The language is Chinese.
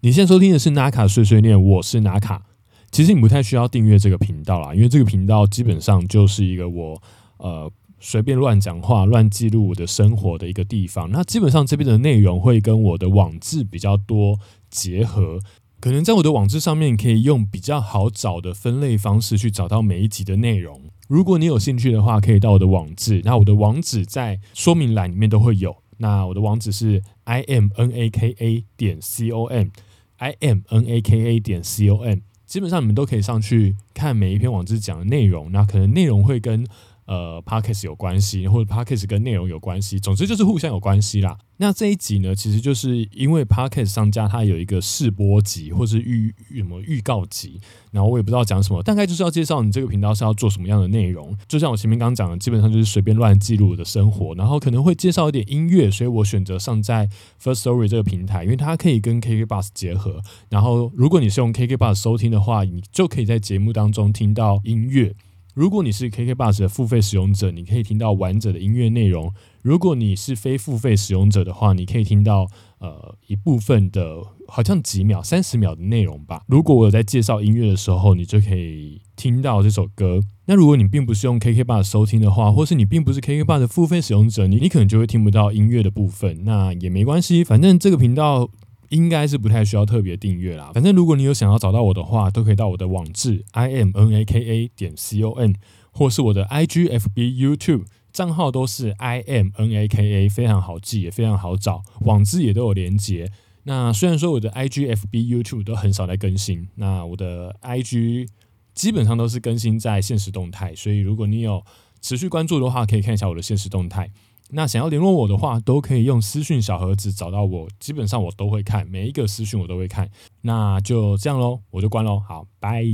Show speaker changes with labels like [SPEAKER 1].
[SPEAKER 1] 你现在收听的是纳卡碎碎念，我是纳卡。其实你不太需要订阅这个频道啦，因为这个频道基本上就是一个我呃随便乱讲话、乱记录我的生活的一个地方。那基本上这边的内容会跟我的网志比较多结合，可能在我的网志上面可以用比较好找的分类方式去找到每一集的内容。如果你有兴趣的话，可以到我的网志，那我的网址在说明栏里面都会有。那我的网址是 i m n a k a 点 c o m。I m n a k a 点 c o m，基本上你们都可以上去看每一篇网志讲的内容，那可能内容会跟。呃 p o d c a s 有关系，或者 p o d c a s 跟内容有关系，总之就是互相有关系啦。那这一集呢，其实就是因为 p o d c a s 商家它有一个试播集，或是预什么预告集，然后我也不知道讲什么，大概就是要介绍你这个频道是要做什么样的内容。就像我前面刚讲的，基本上就是随便乱记录我的生活，然后可能会介绍一点音乐，所以我选择上在 First Story 这个平台，因为它可以跟 KK Bus 结合。然后如果你是用 KK Bus 收听的话，你就可以在节目当中听到音乐。如果你是 KK Bus 的付费使用者，你可以听到完整的音乐内容；如果你是非付费使用者的话，你可以听到呃一部分的，好像几秒、三十秒的内容吧。如果我有在介绍音乐的时候，你就可以听到这首歌。那如果你并不是用 KK Bus 收听的话，或是你并不是 KK Bus 的付费使用者，你你可能就会听不到音乐的部分。那也没关系，反正这个频道。应该是不太需要特别订阅啦。反正如果你有想要找到我的话，都可以到我的网志 i m n a k a 点 c o n，或是我的 i g f b YouTube 账号都是 i m n a k a，非常好记也非常好找，网志也都有连接。那虽然说我的 i g f b YouTube 都很少在更新，那我的 i g 基本上都是更新在现实动态，所以如果你有持续关注的话，可以看一下我的现实动态。那想要联络我的话，都可以用私讯小盒子找到我，基本上我都会看，每一个私讯我都会看。那就这样喽，我就关喽，好，拜。